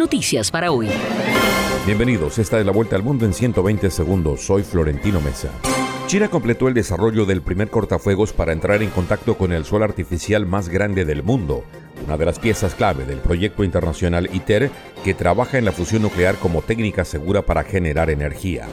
Noticias para hoy. Bienvenidos, esta es la vuelta al mundo en 120 segundos. Soy Florentino Mesa. China completó el desarrollo del primer cortafuegos para entrar en contacto con el sol artificial más grande del mundo, una de las piezas clave del proyecto internacional ITER que trabaja en la fusión nuclear como técnica segura para generar energía.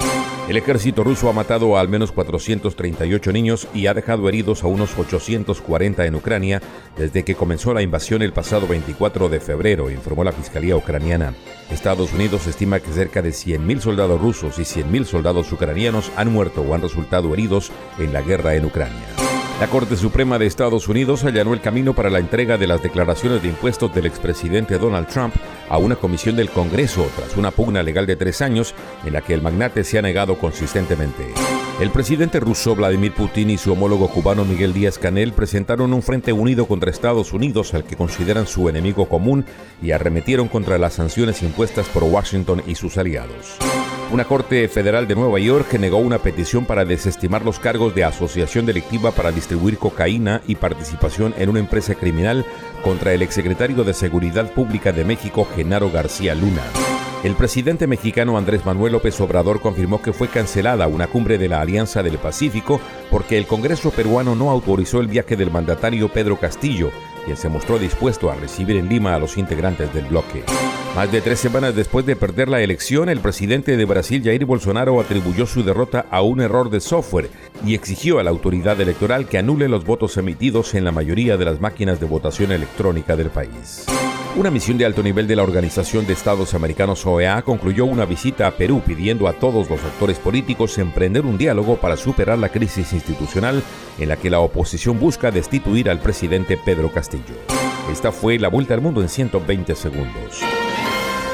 El ejército ruso ha matado a al menos 438 niños y ha dejado heridos a unos 840 en Ucrania desde que comenzó la invasión el pasado 24 de febrero, informó la Fiscalía ucraniana. Estados Unidos estima que cerca de 100.000 soldados rusos y 100.000 soldados ucranianos han muerto o han resultado heridos en la guerra en Ucrania. La Corte Suprema de Estados Unidos allanó el camino para la entrega de las declaraciones de impuestos del expresidente Donald Trump a una comisión del Congreso tras una pugna legal de tres años en la que el magnate se ha negado consistentemente. El presidente ruso Vladimir Putin y su homólogo cubano Miguel Díaz Canel presentaron un frente unido contra Estados Unidos al que consideran su enemigo común y arremetieron contra las sanciones impuestas por Washington y sus aliados. Una corte federal de Nueva York negó una petición para desestimar los cargos de asociación delictiva para distribuir cocaína y participación en una empresa criminal contra el exsecretario de Seguridad Pública de México, Genaro García Luna. El presidente mexicano Andrés Manuel López Obrador confirmó que fue cancelada una cumbre de la Alianza del Pacífico porque el Congreso peruano no autorizó el viaje del mandatario Pedro Castillo, quien se mostró dispuesto a recibir en Lima a los integrantes del bloque. Más de tres semanas después de perder la elección, el presidente de Brasil, Jair Bolsonaro, atribuyó su derrota a un error de software y exigió a la autoridad electoral que anule los votos emitidos en la mayoría de las máquinas de votación electrónica del país. Una misión de alto nivel de la Organización de Estados Americanos OEA concluyó una visita a Perú pidiendo a todos los actores políticos emprender un diálogo para superar la crisis institucional en la que la oposición busca destituir al presidente Pedro Castillo. Esta fue la vuelta al mundo en 120 segundos.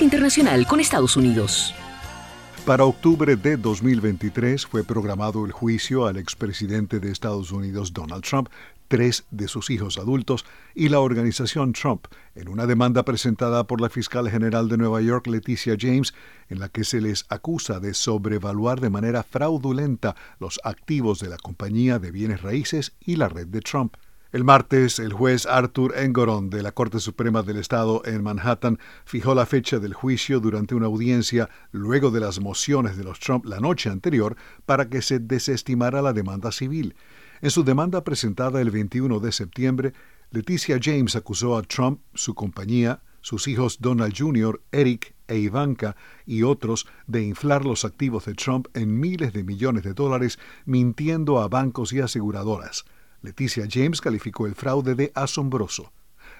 Internacional con Estados Unidos. Para octubre de 2023 fue programado el juicio al expresidente de Estados Unidos Donald Trump, tres de sus hijos adultos y la organización Trump en una demanda presentada por la fiscal general de Nueva York, Leticia James, en la que se les acusa de sobrevaluar de manera fraudulenta los activos de la compañía de bienes raíces y la red de Trump. El martes, el juez Arthur Engoron de la Corte Suprema del Estado en Manhattan fijó la fecha del juicio durante una audiencia luego de las mociones de los Trump la noche anterior para que se desestimara la demanda civil. En su demanda presentada el 21 de septiembre, Leticia James acusó a Trump, su compañía, sus hijos Donald Jr., Eric e Ivanka y otros de inflar los activos de Trump en miles de millones de dólares mintiendo a bancos y aseguradoras. Leticia James calificó el fraude de asombroso.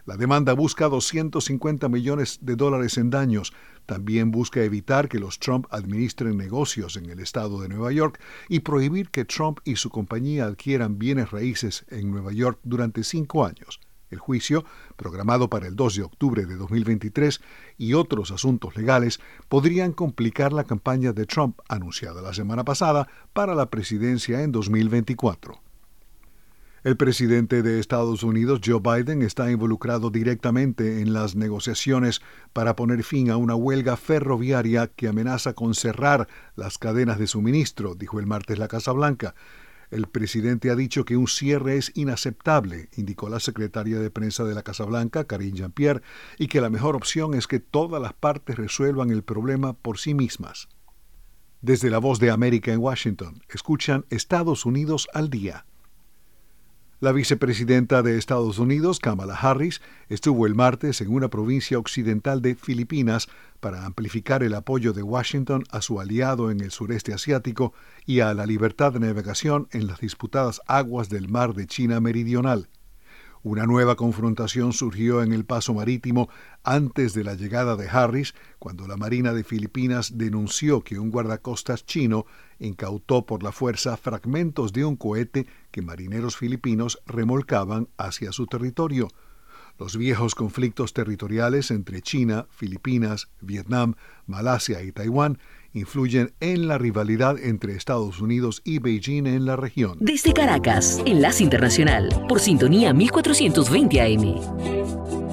La demanda busca 250 millones de dólares en daños. También busca evitar que los Trump administren negocios en el estado de Nueva York y prohibir que Trump y su compañía adquieran bienes raíces en Nueva York durante cinco años. El juicio, programado para el 2 de octubre de 2023, y otros asuntos legales podrían complicar la campaña de Trump anunciada la semana pasada para la presidencia en 2024. El presidente de Estados Unidos, Joe Biden, está involucrado directamente en las negociaciones para poner fin a una huelga ferroviaria que amenaza con cerrar las cadenas de suministro, dijo el martes la Casa Blanca. El presidente ha dicho que un cierre es inaceptable, indicó la secretaria de prensa de la Casa Blanca, Karine Jean-Pierre, y que la mejor opción es que todas las partes resuelvan el problema por sí mismas. Desde la voz de América en Washington, escuchan Estados Unidos al día. La vicepresidenta de Estados Unidos, Kamala Harris, estuvo el martes en una provincia occidental de Filipinas para amplificar el apoyo de Washington a su aliado en el sureste asiático y a la libertad de navegación en las disputadas aguas del mar de China Meridional. Una nueva confrontación surgió en el paso marítimo antes de la llegada de Harris, cuando la Marina de Filipinas denunció que un guardacostas chino incautó por la fuerza fragmentos de un cohete que marineros filipinos remolcaban hacia su territorio. Los viejos conflictos territoriales entre China, Filipinas, Vietnam, Malasia y Taiwán influyen en la rivalidad entre Estados Unidos y Beijing en la región. Desde Caracas, Enlace Internacional, por sintonía 1420 AM.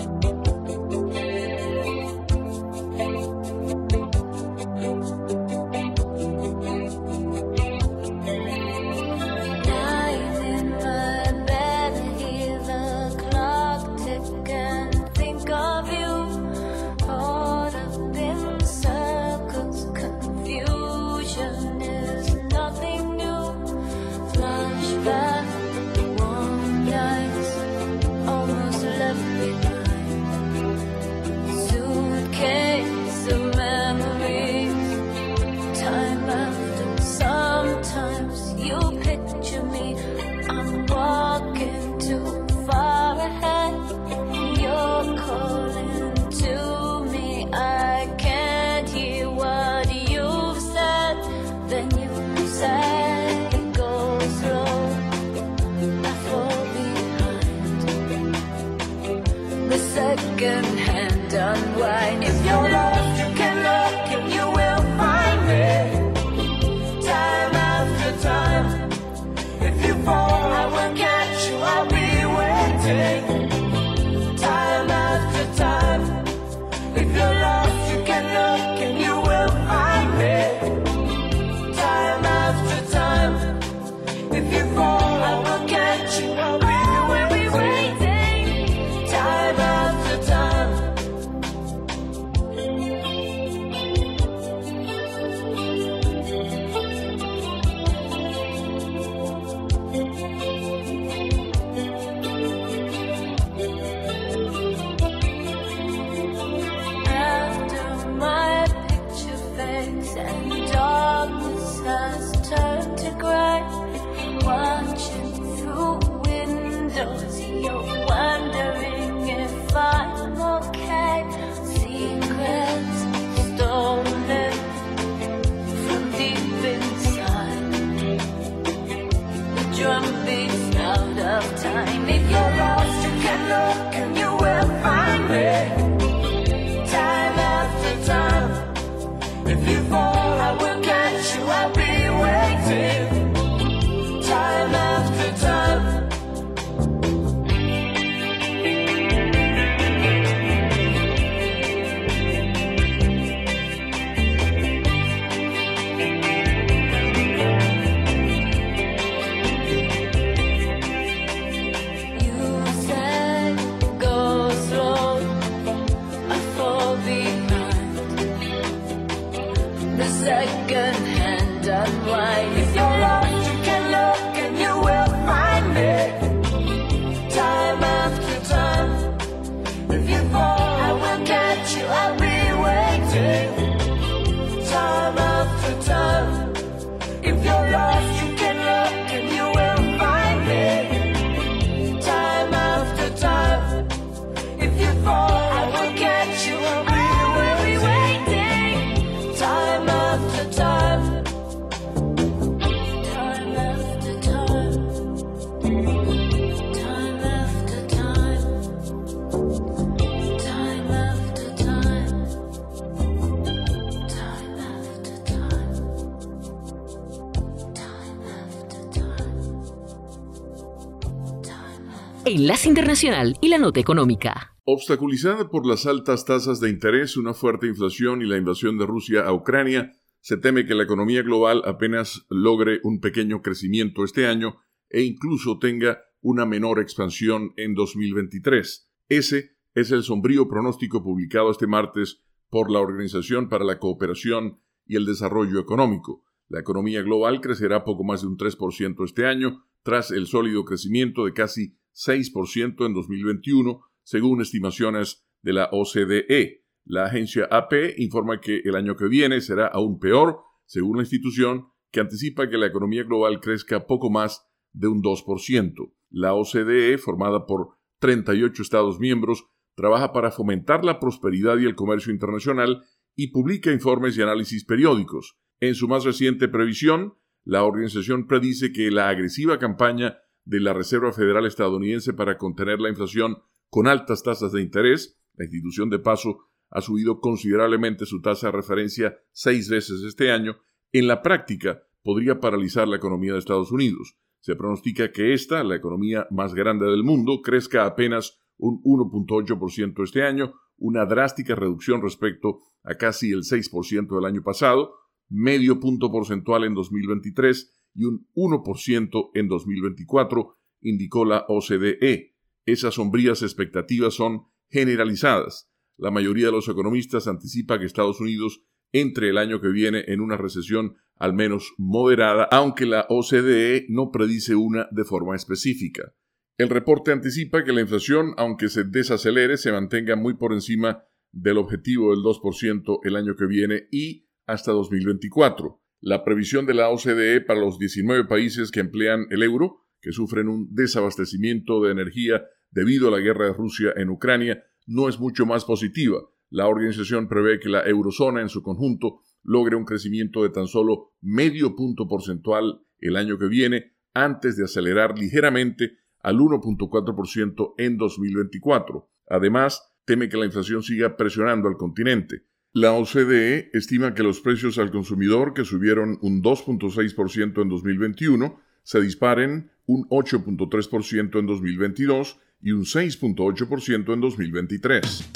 Enlace Internacional y la Nota Económica. Obstaculizada por las altas tasas de interés, una fuerte inflación y la invasión de Rusia a Ucrania, se teme que la economía global apenas logre un pequeño crecimiento este año e incluso tenga una menor expansión en 2023. Ese es el sombrío pronóstico publicado este martes por la Organización para la Cooperación y el Desarrollo Económico. La economía global crecerá poco más de un 3% este año, tras el sólido crecimiento de casi 6% en 2021, según estimaciones de la OCDE. La agencia AP informa que el año que viene será aún peor, según la institución, que anticipa que la economía global crezca poco más de un 2%. La OCDE, formada por 38 Estados miembros, trabaja para fomentar la prosperidad y el comercio internacional y publica informes y análisis periódicos. En su más reciente previsión, la organización predice que la agresiva campaña de la Reserva Federal estadounidense para contener la inflación con altas tasas de interés, la institución de paso ha subido considerablemente su tasa de referencia seis veces este año, en la práctica podría paralizar la economía de Estados Unidos. Se pronostica que esta, la economía más grande del mundo, crezca apenas un 1.8% este año, una drástica reducción respecto a casi el 6% del año pasado, medio punto porcentual en 2023 y un 1% en 2024, indicó la OCDE. Esas sombrías expectativas son generalizadas. La mayoría de los economistas anticipa que Estados Unidos entre el año que viene en una recesión al menos moderada, aunque la OCDE no predice una de forma específica. El reporte anticipa que la inflación, aunque se desacelere, se mantenga muy por encima del objetivo del 2% el año que viene y hasta 2024. La previsión de la OCDE para los 19 países que emplean el euro, que sufren un desabastecimiento de energía debido a la guerra de Rusia en Ucrania, no es mucho más positiva. La organización prevé que la eurozona en su conjunto logre un crecimiento de tan solo medio punto porcentual el año que viene, antes de acelerar ligeramente al 1.4% en 2024. Además, teme que la inflación siga presionando al continente. La OCDE estima que los precios al consumidor, que subieron un 2.6% en 2021, se disparen un 8.3% en 2022 y un 6.8% en 2023.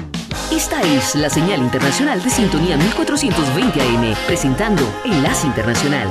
Esta es la señal internacional de sintonía 1420 AM, presentando Enlace Internacional.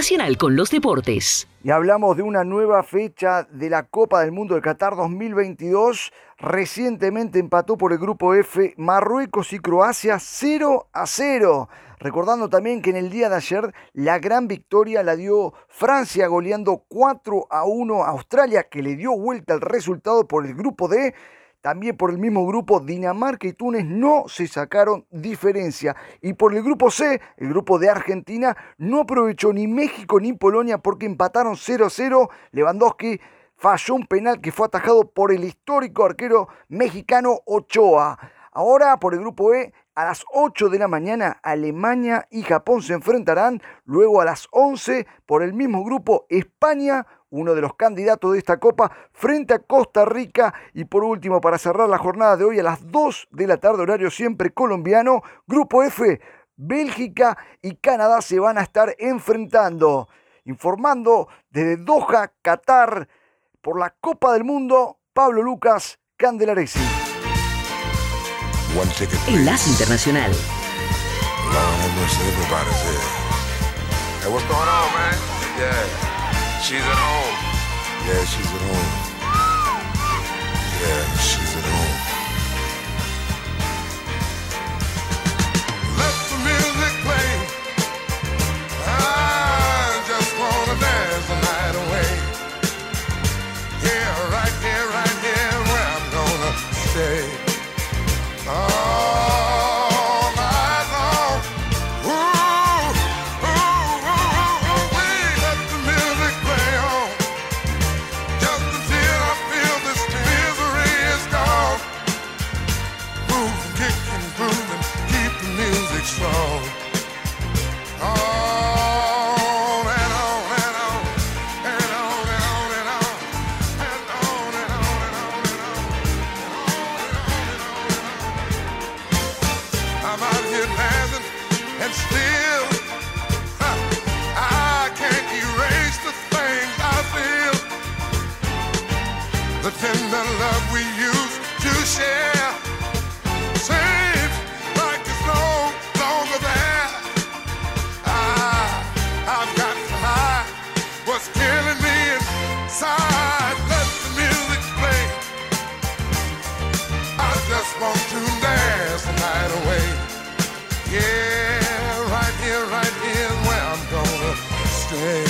Internacional con los Deportes. Y hablamos de una nueva fecha de la Copa del Mundo de Qatar 2022. Recientemente empató por el grupo F Marruecos y Croacia 0 a 0. Recordando también que en el día de ayer la gran victoria la dio Francia goleando 4 a 1 a Australia que le dio vuelta el resultado por el grupo D. También por el mismo grupo, Dinamarca y Túnez no se sacaron diferencia. Y por el grupo C, el grupo de Argentina, no aprovechó ni México ni Polonia porque empataron 0-0. Lewandowski falló un penal que fue atajado por el histórico arquero mexicano Ochoa. Ahora por el grupo E, a las 8 de la mañana Alemania y Japón se enfrentarán. Luego a las 11 por el mismo grupo España uno de los candidatos de esta copa, frente a Costa Rica. Y por último, para cerrar la jornada de hoy a las 2 de la tarde, horario siempre colombiano, Grupo F, Bélgica y Canadá se van a estar enfrentando. Informando desde Doha, Qatar, por la Copa del Mundo, Pablo Lucas Candelaresi. Enlace Internacional. She's at home. Yeah, she's at home. Yeah, she's at home. Enlace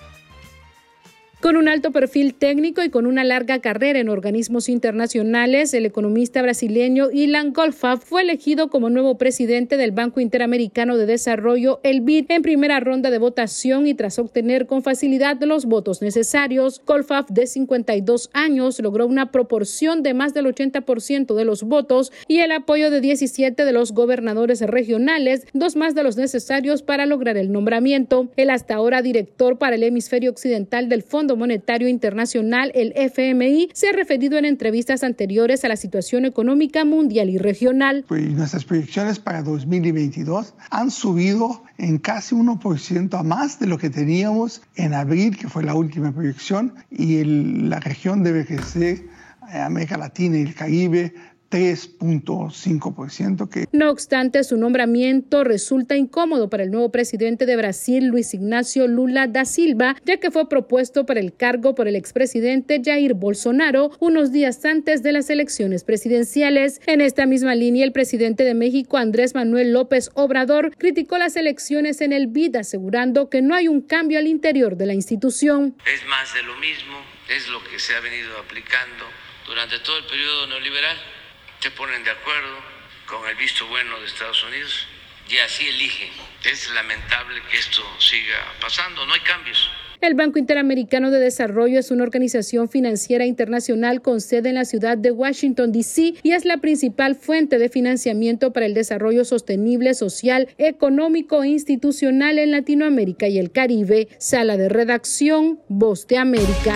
Con un alto perfil técnico y con una larga carrera en organismos internacionales, el economista brasileño Ilan Goldfarb fue elegido como nuevo presidente del Banco Interamericano de Desarrollo, el BID, en primera ronda de votación y tras obtener con facilidad los votos necesarios. Goldfarb, de 52 años, logró una proporción de más del 80% de los votos y el apoyo de 17 de los gobernadores regionales, dos más de los necesarios para lograr el nombramiento. El hasta ahora director para el hemisferio occidental del Fondo Monetario Internacional, el FMI, se ha referido en entrevistas anteriores a la situación económica mundial y regional. Pues nuestras proyecciones para 2022 han subido en casi 1% a más de lo que teníamos en abril, que fue la última proyección, y la región debe crecer, eh, América Latina y el Caribe 3.5%. Que... No obstante, su nombramiento resulta incómodo para el nuevo presidente de Brasil, Luis Ignacio Lula da Silva, ya que fue propuesto para el cargo por el expresidente Jair Bolsonaro unos días antes de las elecciones presidenciales. En esta misma línea, el presidente de México, Andrés Manuel López Obrador, criticó las elecciones en el BID, asegurando que no hay un cambio al interior de la institución. Es más de lo mismo, es lo que se ha venido aplicando durante todo el periodo neoliberal se ponen de acuerdo con el visto bueno de Estados Unidos y así eligen. Es lamentable que esto siga pasando, no hay cambios. El Banco Interamericano de Desarrollo es una organización financiera internacional con sede en la ciudad de Washington, D.C. y es la principal fuente de financiamiento para el desarrollo sostenible, social, económico e institucional en Latinoamérica y el Caribe. Sala de redacción, Voz de América.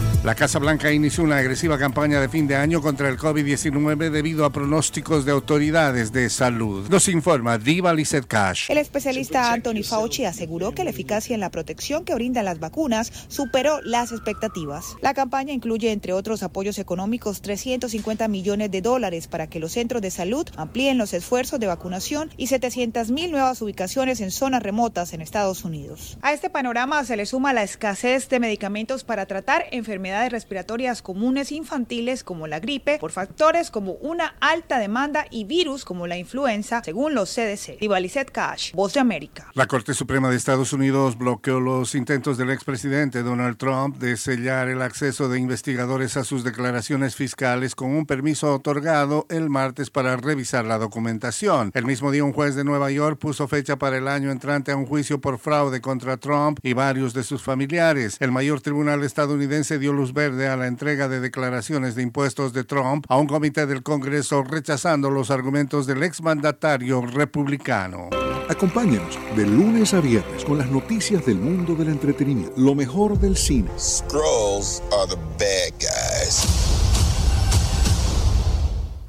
La Casa Blanca inició una agresiva campaña de fin de año contra el COVID-19 debido a pronósticos de autoridades de salud. Nos informa Diva Lizette Cash. El especialista Anthony Fauci aseguró que la eficacia en la protección que brindan las vacunas superó las expectativas. La campaña incluye, entre otros apoyos económicos, 350 millones de dólares para que los centros de salud amplíen los esfuerzos de vacunación y 700 mil nuevas ubicaciones en zonas remotas en Estados Unidos. A este panorama se le suma la escasez de medicamentos para tratar enfermedades respiratorias comunes infantiles como la gripe por factores como una alta demanda y virus como la influenza, según los CDC. Ivalicet Cash, Voz de América. La Corte Suprema de Estados Unidos bloqueó los intentos del expresidente Donald Trump de sellar el acceso de investigadores a sus declaraciones fiscales con un permiso otorgado el martes para revisar la documentación. El mismo día un juez de Nueva York puso fecha para el año entrante a un juicio por fraude contra Trump y varios de sus familiares. El mayor tribunal estadounidense dio luz verde a la entrega de declaraciones de impuestos de Trump a un comité del Congreso rechazando los argumentos del exmandatario republicano. Acompáñenos de lunes a viernes con las noticias del mundo del entretenimiento, lo mejor del cine. Scrolls are the bad guys.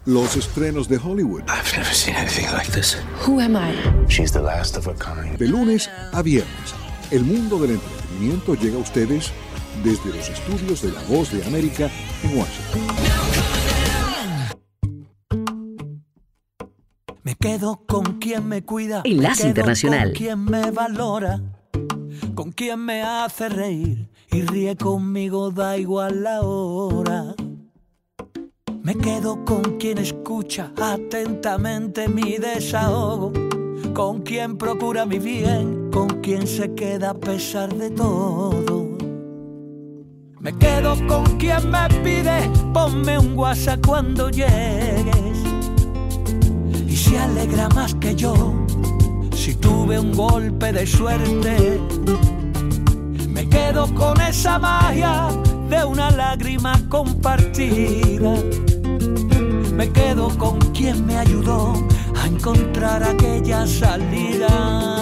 Los estrenos de Hollywood. I've never seen anything like this. Who am I? She's the last of her kind. De lunes a viernes, el mundo del entretenimiento llega a ustedes desde los estudios de La Voz de América en Washington. Me quedo con quien me cuida. Enlace me quedo Internacional. Con quien me valora. Con quien me hace reír y ríe conmigo, da igual la hora. Me quedo con quien escucha atentamente mi desahogo. Con quien procura mi bien, con quien se queda a pesar de todo. Quedo con quien me pide, ponme un WhatsApp cuando llegues. Y se alegra más que yo si tuve un golpe de suerte. Me quedo con esa magia de una lágrima compartida. Me quedo con quien me ayudó a encontrar aquella salida.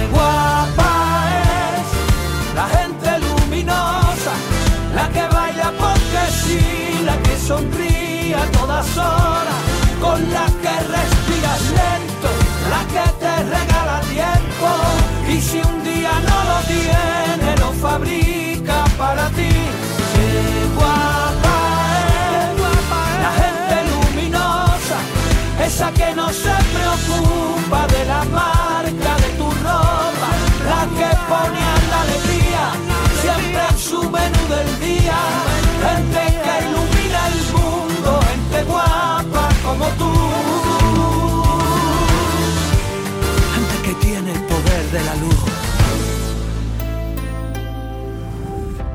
Sonríe a todas horas, con la que respiras lento, la que te regala tiempo. Y si un día no lo tiene, lo fabrica para ti. Qué guapa es, la gente luminosa, esa que no se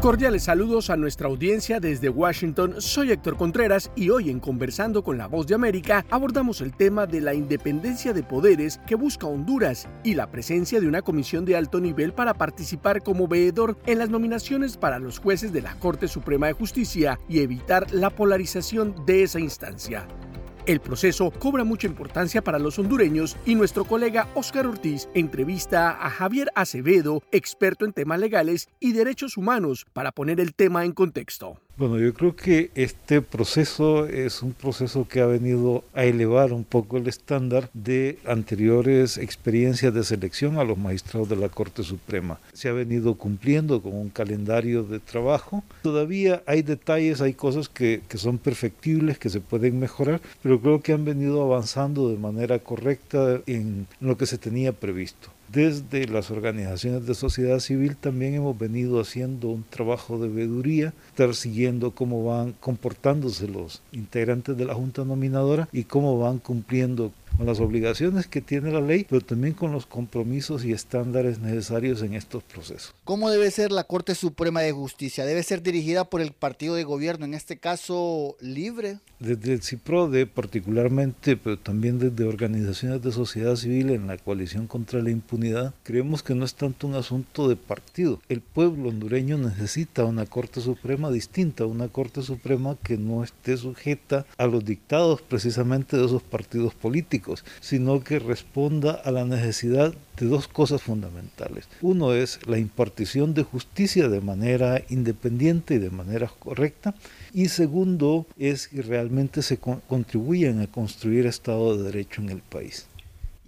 Cordiales saludos a nuestra audiencia desde Washington. Soy Héctor Contreras y hoy en Conversando con la Voz de América abordamos el tema de la independencia de poderes que busca Honduras y la presencia de una comisión de alto nivel para participar como veedor en las nominaciones para los jueces de la Corte Suprema de Justicia y evitar la polarización de esa instancia. El proceso cobra mucha importancia para los hondureños y nuestro colega Óscar Ortiz entrevista a Javier Acevedo, experto en temas legales y derechos humanos, para poner el tema en contexto. Bueno, yo creo que este proceso es un proceso que ha venido a elevar un poco el estándar de anteriores experiencias de selección a los magistrados de la Corte Suprema. Se ha venido cumpliendo con un calendario de trabajo. Todavía hay detalles, hay cosas que, que son perfectibles, que se pueden mejorar, pero creo que han venido avanzando de manera correcta en lo que se tenía previsto. Desde las organizaciones de sociedad civil también hemos venido haciendo un trabajo de veeduría, estar siguiendo cómo van comportándose los integrantes de la Junta Nominadora y cómo van cumpliendo con las obligaciones que tiene la ley, pero también con los compromisos y estándares necesarios en estos procesos. ¿Cómo debe ser la Corte Suprema de Justicia? ¿Debe ser dirigida por el partido de gobierno, en este caso libre? Desde el CIPRODE particularmente, pero también desde organizaciones de sociedad civil en la coalición contra la impunidad, creemos que no es tanto un asunto de partido. El pueblo hondureño necesita una Corte Suprema distinta, una Corte Suprema que no esté sujeta a los dictados precisamente de esos partidos políticos sino que responda a la necesidad de dos cosas fundamentales. Uno es la impartición de justicia de manera independiente y de manera correcta. Y segundo es que realmente se contribuyan a construir Estado de Derecho en el país.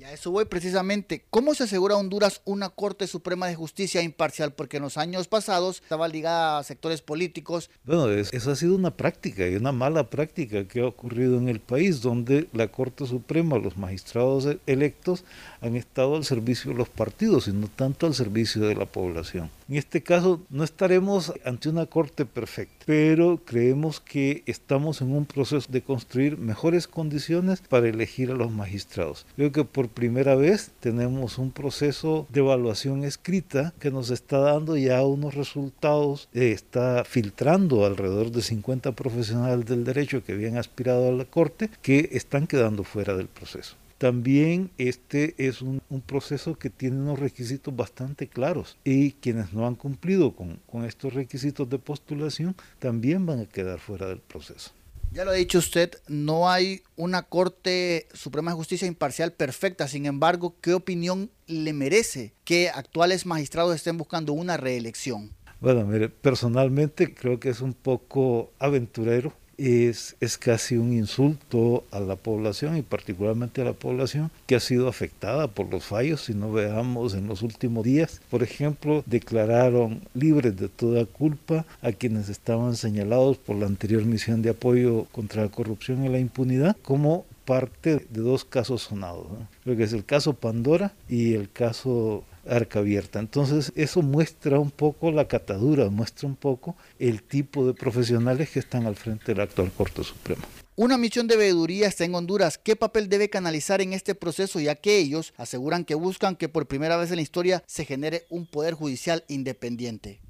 A eso voy precisamente. ¿Cómo se asegura Honduras una Corte Suprema de Justicia imparcial? Porque en los años pasados estaba ligada a sectores políticos. Bueno, eso ha sido una práctica y una mala práctica que ha ocurrido en el país, donde la Corte Suprema, los magistrados e-, electos, han estado al servicio de los partidos y no tanto al servicio de la población. En este caso no estaremos ante una corte perfecta, pero creemos que estamos en un proceso de construir mejores condiciones para elegir a los magistrados. Creo que por primera vez tenemos un proceso de evaluación escrita que nos está dando ya unos resultados, eh, está filtrando alrededor de 50 profesionales del derecho que habían aspirado a la corte que están quedando fuera del proceso. También este es un, un proceso que tiene unos requisitos bastante claros y quienes no han cumplido con, con estos requisitos de postulación también van a quedar fuera del proceso. Ya lo ha dicho usted, no hay una Corte Suprema de Justicia imparcial perfecta. Sin embargo, ¿qué opinión le merece que actuales magistrados estén buscando una reelección? Bueno, mire, personalmente creo que es un poco aventurero es, es casi un insulto a la población y particularmente a la población que ha sido afectada por los fallos. Si no veamos en los últimos días, por ejemplo, declararon libres de toda culpa a quienes estaban señalados por la anterior misión de apoyo contra la corrupción y la impunidad como parte de dos casos sonados, lo que es el caso Pandora y el caso arca abierta. Entonces eso muestra un poco la catadura, muestra un poco el tipo de profesionales que están al frente de la actual Corte Suprema. Una misión de veeduría está en Honduras. ¿Qué papel debe canalizar en este proceso ya que ellos aseguran que buscan que por primera vez en la historia se genere un poder judicial independiente?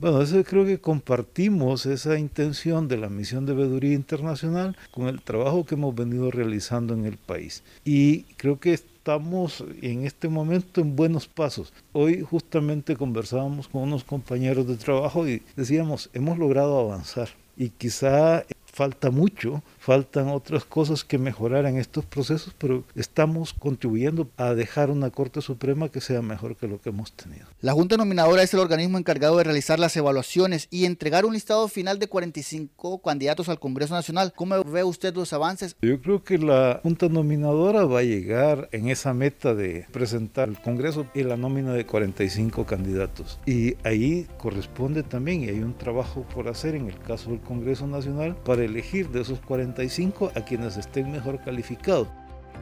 Bueno, eso creo que compartimos esa intención de la misión de veeduría internacional con el trabajo que hemos venido realizando en el país. Y creo que estamos en este momento en buenos pasos. Hoy justamente conversábamos con unos compañeros de trabajo y decíamos, hemos logrado avanzar y quizá falta mucho, faltan otras cosas que mejorar en estos procesos, pero estamos contribuyendo a dejar una Corte Suprema que sea mejor que lo que hemos tenido. La Junta Nominadora es el organismo encargado de realizar las evaluaciones y entregar un listado final de 45 candidatos al Congreso Nacional. ¿Cómo ve usted los avances? Yo creo que la Junta Nominadora va a llegar en esa meta de presentar al Congreso y la nómina de 45 candidatos. Y ahí corresponde también, y hay un trabajo por hacer en el caso del Congreso Nacional, para elegir de esos 45 a quienes estén mejor calificados.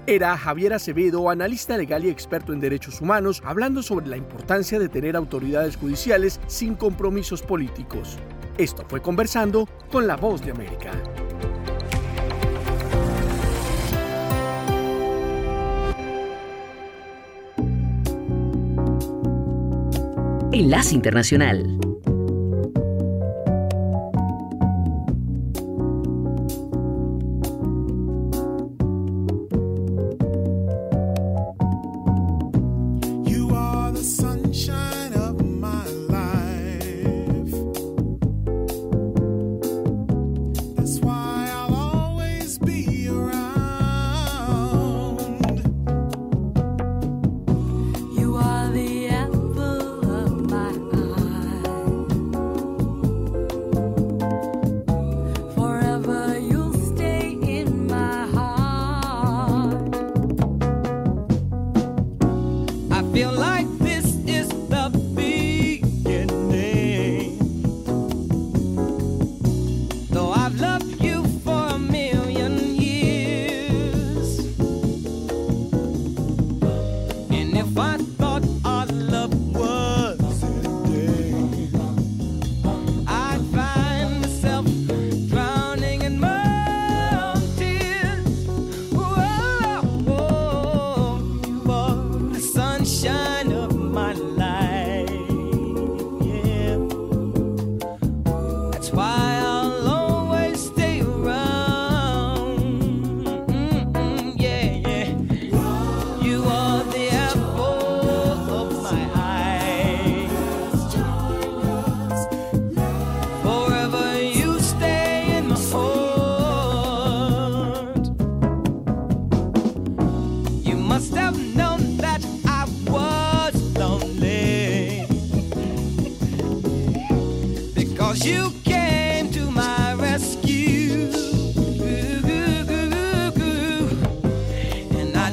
Era Javier Acevedo, analista legal y experto en derechos humanos, hablando sobre la importancia de tener autoridades judiciales sin compromisos políticos. Esto fue conversando con La Voz de América. Enlace Internacional.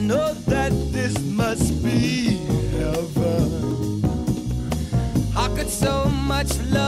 Know that this must be heaven. How could so much love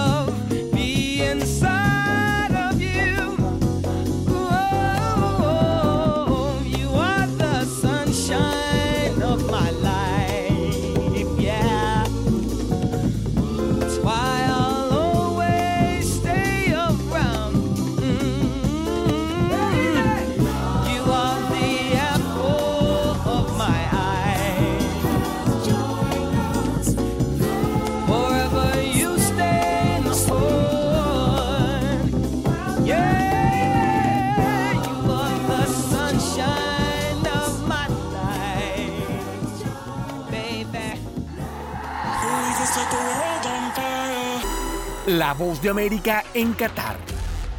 La voz de América en Qatar.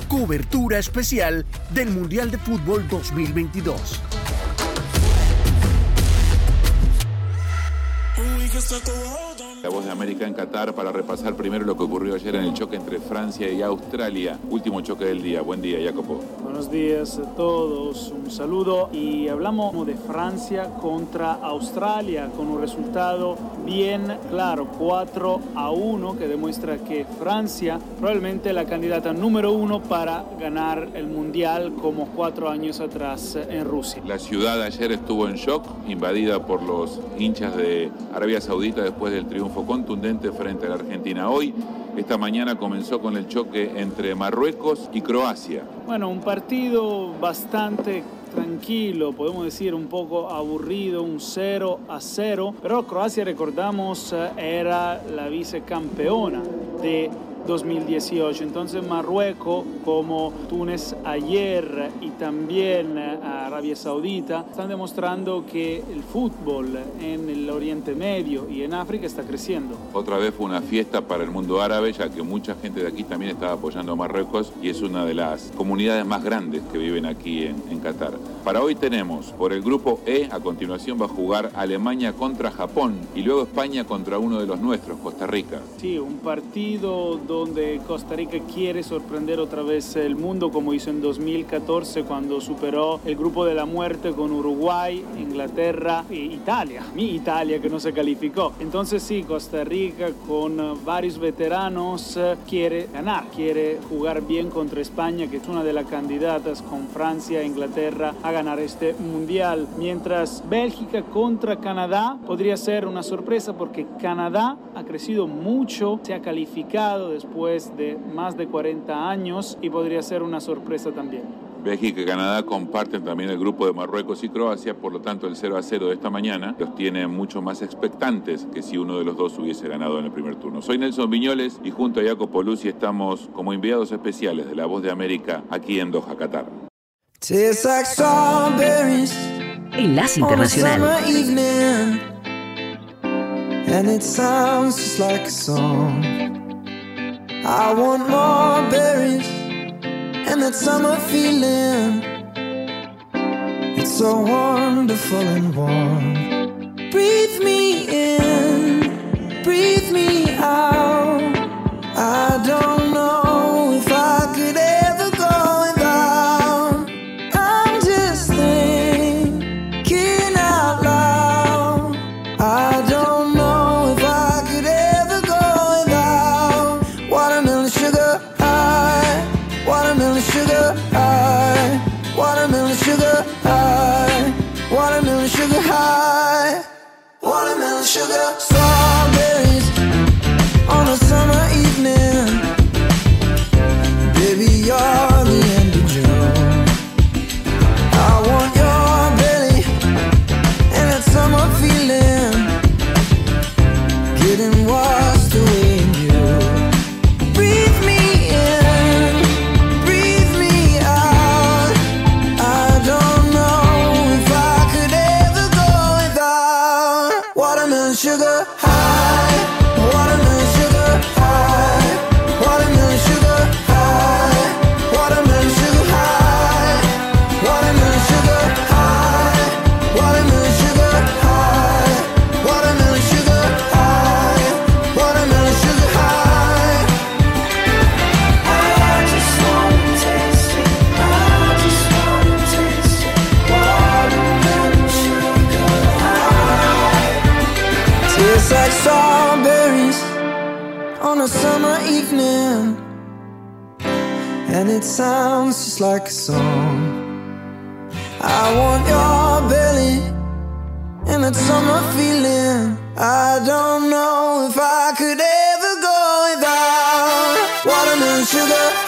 Cobertura especial del Mundial de Fútbol 2022. América en Qatar para repasar primero lo que ocurrió ayer en el choque entre Francia y Australia. Último choque del día. Buen día, Jacopo. Buenos días a todos, un saludo y hablamos de Francia contra Australia con un resultado bien claro, 4 a 1, que demuestra que Francia probablemente la candidata número uno para ganar el Mundial como cuatro años atrás en Rusia. La ciudad ayer estuvo en shock, invadida por los hinchas de Arabia Saudita después del triunfo contundente frente a la Argentina. Hoy, esta mañana comenzó con el choque entre Marruecos y Croacia. Bueno, un partido bastante tranquilo, podemos decir un poco aburrido, un 0 a 0, pero Croacia, recordamos, eh, era la vicecampeona de 2018. Entonces Marruecos, como Túnez ayer y también eh, Arabia Saudita, están demostrando que el fútbol en el Oriente Medio y en África está creciendo. Otra vez fue una fiesta para el mundo árabe, ya que mucha gente de aquí también estaba apoyando a Marruecos y es una de las comunidades más grandes que viven aquí en, en Qatar. Para hoy tenemos por el grupo E, a continuación va a jugar Alemania contra Japón y luego España contra uno de los nuestros, Costa Rica. Sí, un partido donde Costa Rica quiere sorprender otra vez el mundo como hizo en 2014 cuando superó el grupo de la muerte con Uruguay, Inglaterra e Italia. Mi Italia que no se calificó. Entonces sí, Costa Rica con varios veteranos eh, quiere ganar, quiere jugar bien contra España que es una de las candidatas con Francia e Inglaterra a ganar este mundial. Mientras Bélgica contra Canadá podría ser una sorpresa porque Canadá ha crecido mucho, se ha calificado después de más de 40 años y podría ser una sorpresa también. Bélgica y Canadá comparten también el grupo de Marruecos y Croacia, por lo tanto el 0 a 0 de esta mañana los tiene mucho más expectantes que si uno de los dos hubiese ganado en el primer turno. Soy Nelson Viñoles y junto a Jacopo Luzzi estamos como enviados especiales de La Voz de América aquí en Doha, Qatar. Enlace Internacional. and it sounds just like a song. I want more berries and that summer feeling. It's so wonderful and warm. Breathe me don't know if I could ever go without watermelon sugar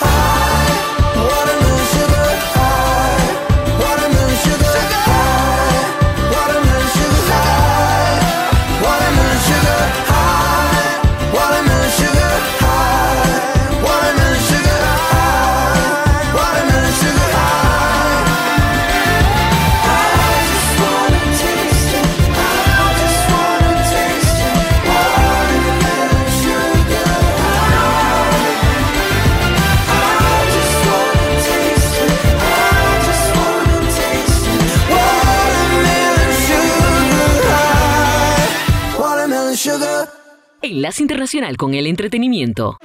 Enlace Internacional con el Entretenimiento.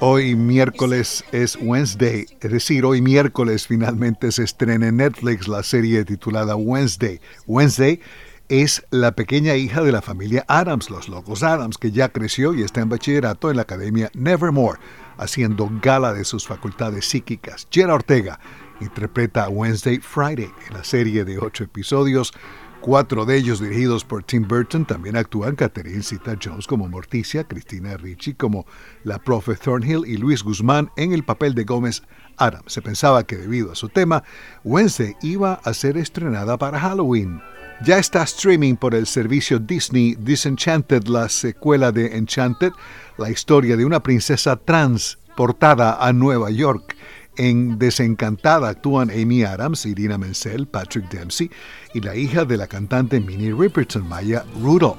Hoy miércoles es Wednesday, es decir, hoy miércoles finalmente se estrena en Netflix la serie titulada Wednesday. Wednesday es la pequeña hija de la familia Adams, los locos Adams, que ya creció y está en bachillerato en la Academia Nevermore, haciendo gala de sus facultades psíquicas. Jenna Ortega interpreta a Wednesday Friday en la serie de ocho episodios Cuatro de ellos dirigidos por Tim Burton también actúan Catherine Zeta Jones como Morticia, Cristina Ricci como la profe Thornhill y Luis Guzmán en el papel de Gómez Adams. Se pensaba que debido a su tema, Wednesday iba a ser estrenada para Halloween. Ya está streaming por el servicio Disney Disenchanted, la secuela de Enchanted, la historia de una princesa transportada a Nueva York. En Desencantada actúan Amy Adams, Irina Menzel, Patrick Dempsey y la hija de la cantante Minnie Riperton, Maya Rudolph.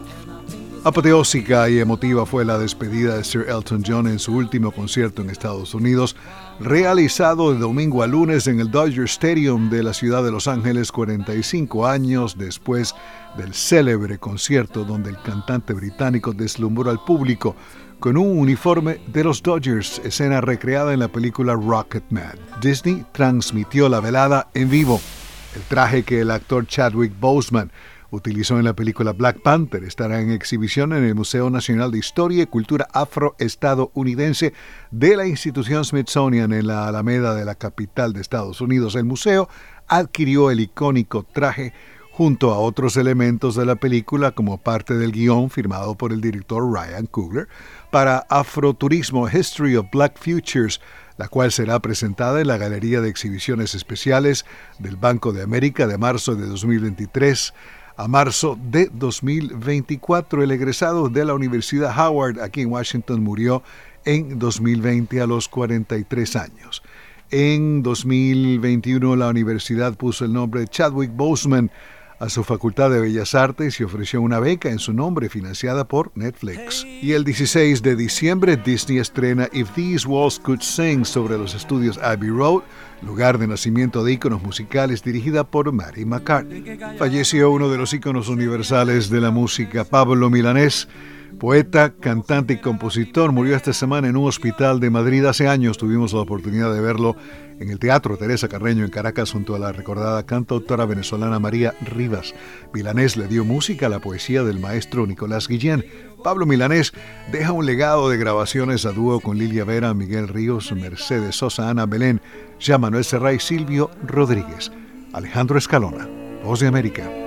Apoteósica y emotiva fue la despedida de Sir Elton John en su último concierto en Estados Unidos, realizado de domingo a lunes en el Dodger Stadium de la ciudad de Los Ángeles 45 años después del célebre concierto donde el cantante británico deslumbró al público con un uniforme de los Dodgers, escena recreada en la película Rocketman. Disney transmitió la velada en vivo. El traje que el actor Chadwick Boseman utilizó en la película Black Panther estará en exhibición en el Museo Nacional de Historia y Cultura Afroestadounidense de la institución Smithsonian en la Alameda de la capital de Estados Unidos. El museo adquirió el icónico traje junto a otros elementos de la película como parte del guion firmado por el director Ryan Coogler para Afroturismo History of Black Futures, la cual será presentada en la Galería de Exhibiciones Especiales del Banco de América de marzo de 2023 a marzo de 2024. El egresado de la Universidad Howard aquí en Washington murió en 2020 a los 43 años. En 2021 la universidad puso el nombre de Chadwick Boseman a su Facultad de Bellas Artes y ofreció una beca en su nombre financiada por Netflix. Y el 16 de diciembre Disney estrena If These Walls Could Sing sobre los estudios Abbey Road, lugar de nacimiento de íconos musicales dirigida por Mary McCartney. Falleció uno de los íconos universales de la música, Pablo Milanés. Poeta, cantante y compositor, murió esta semana en un hospital de Madrid. Hace años tuvimos la oportunidad de verlo en el Teatro Teresa Carreño en Caracas junto a la recordada cantautora venezolana María Rivas. Milanés le dio música a la poesía del maestro Nicolás Guillén. Pablo Milanés deja un legado de grabaciones a dúo con Lilia Vera, Miguel Ríos, Mercedes Sosa, Ana Belén, Jean Manuel Serra Silvio Rodríguez. Alejandro Escalona, Voz de América.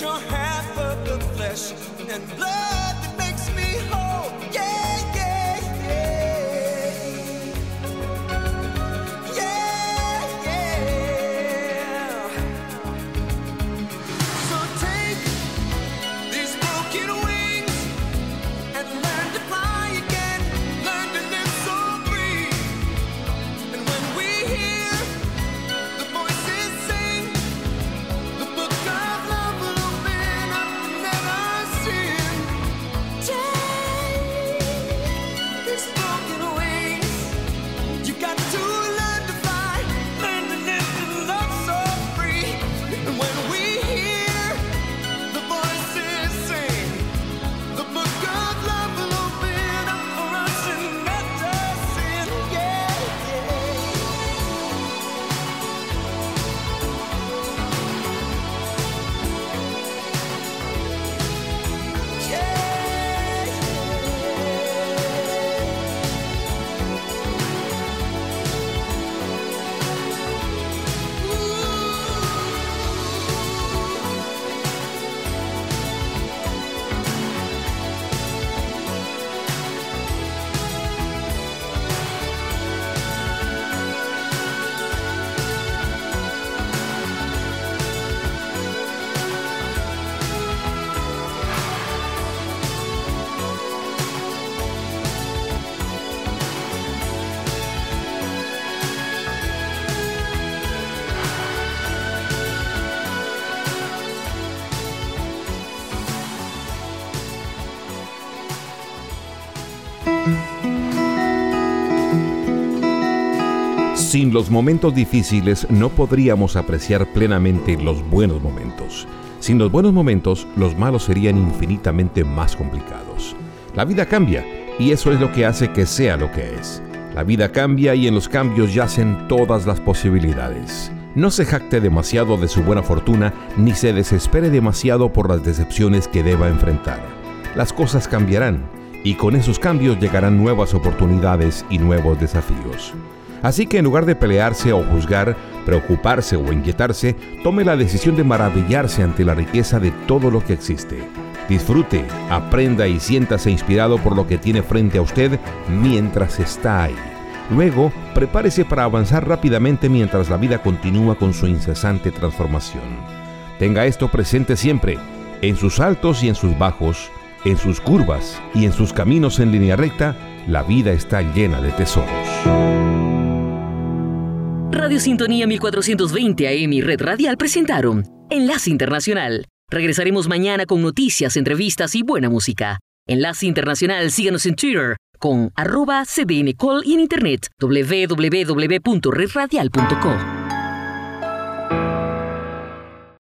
You're half of the flesh and blood Sin los momentos difíciles no podríamos apreciar plenamente los buenos momentos. Sin los buenos momentos, los malos serían infinitamente más complicados. La vida cambia y eso es lo que hace que sea lo que es. La vida cambia y en los cambios yacen todas las posibilidades. No se jacte demasiado de su buena fortuna ni se desespere demasiado por las decepciones que deba enfrentar. Las cosas cambiarán y con esos cambios llegarán nuevas oportunidades y nuevos desafíos. Así que en lugar de pelearse o juzgar, preocuparse o inquietarse, tome la decisión de maravillarse ante la riqueza de todo lo que existe. Disfrute, aprenda y siéntase inspirado por lo que tiene frente a usted mientras está ahí. Luego, prepárese para avanzar rápidamente mientras la vida continúa con su incesante transformación. Tenga esto presente siempre, en sus altos y en sus bajos, en sus curvas y en sus caminos en línea recta, la vida está llena de tesoros. Radio Sintonía 1420 AM y Red Radial presentaron Enlace Internacional. Regresaremos mañana con noticias, entrevistas y buena música. Enlace Internacional, síganos en Twitter con arroba cdncall y en internet www.redradial.co.